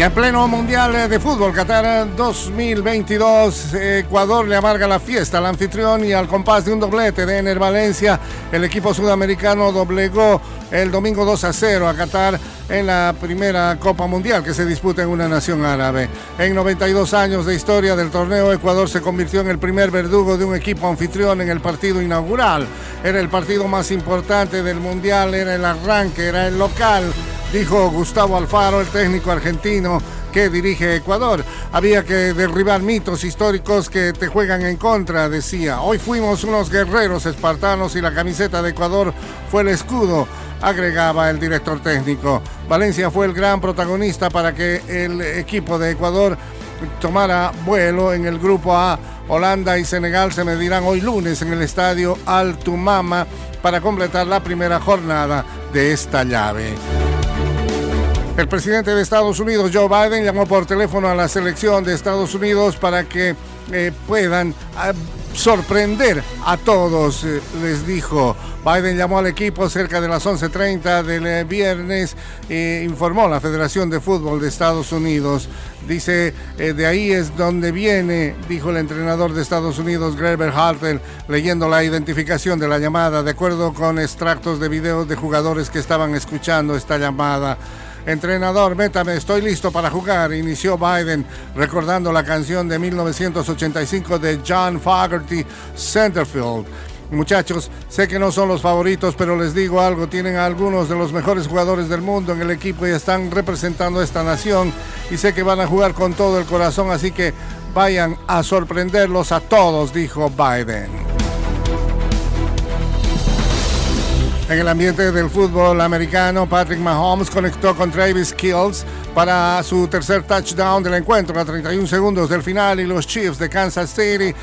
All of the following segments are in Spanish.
Y en pleno Mundial de Fútbol Qatar 2022, Ecuador le amarga la fiesta al anfitrión y al compás de un doblete de Ener Valencia, el equipo sudamericano doblegó el domingo 2 a 0 a Qatar en la primera Copa Mundial que se disputa en una nación árabe. En 92 años de historia del torneo, Ecuador se convirtió en el primer verdugo de un equipo anfitrión en el partido inaugural. Era el partido más importante del Mundial, era el arranque, era el local dijo Gustavo Alfaro, el técnico argentino que dirige Ecuador. Había que derribar mitos históricos que te juegan en contra, decía. Hoy fuimos unos guerreros espartanos y la camiseta de Ecuador fue el escudo, agregaba el director técnico. Valencia fue el gran protagonista para que el equipo de Ecuador tomara vuelo en el grupo A. Holanda y Senegal se medirán hoy lunes en el estadio Al Tumama para completar la primera jornada de esta llave. El presidente de Estados Unidos, Joe Biden, llamó por teléfono a la selección de Estados Unidos para que eh, puedan ah, sorprender a todos, eh, les dijo. Biden llamó al equipo cerca de las 11.30 del eh, viernes e informó la Federación de Fútbol de Estados Unidos. Dice, de ahí es donde viene, dijo el entrenador de Estados Unidos, Greber Hartel, leyendo la identificación de la llamada, de acuerdo con extractos de videos de jugadores que estaban escuchando esta llamada. Entrenador, métame, estoy listo para jugar, inició Biden recordando la canción de 1985 de John Fogerty, Centerfield. Muchachos, sé que no son los favoritos, pero les digo algo, tienen a algunos de los mejores jugadores del mundo en el equipo y están representando a esta nación y sé que van a jugar con todo el corazón, así que vayan a sorprenderlos a todos, dijo Biden. En el ambiente del fútbol americano, Patrick Mahomes conectó con Travis Kills para su tercer touchdown del encuentro a 31 segundos del final y los Chiefs de Kansas City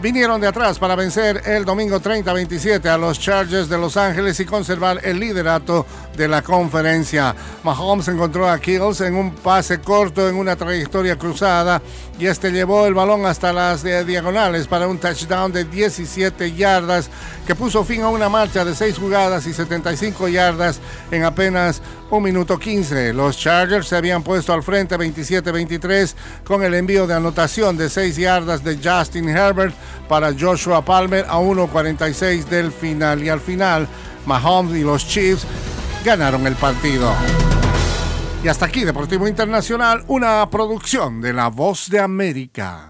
vinieron de atrás para vencer el domingo 30-27 a los Chargers de Los Ángeles y conservar el liderato de la conferencia. Mahomes encontró a Kills en un pase corto en una trayectoria cruzada y este llevó el balón hasta las diagonales para un touchdown de 17 yardas que puso fin a una marcha de 6 jugadas y 75 yardas en apenas un minuto 15. Los Chargers se habían puesto al frente 27-23 con el envío de anotación de 6 yardas de Justin Herbert para Joshua Palmer a 1.46 del final. Y al final, Mahomes y los Chiefs ganaron el partido. Y hasta aquí, Deportivo Internacional, una producción de La Voz de América.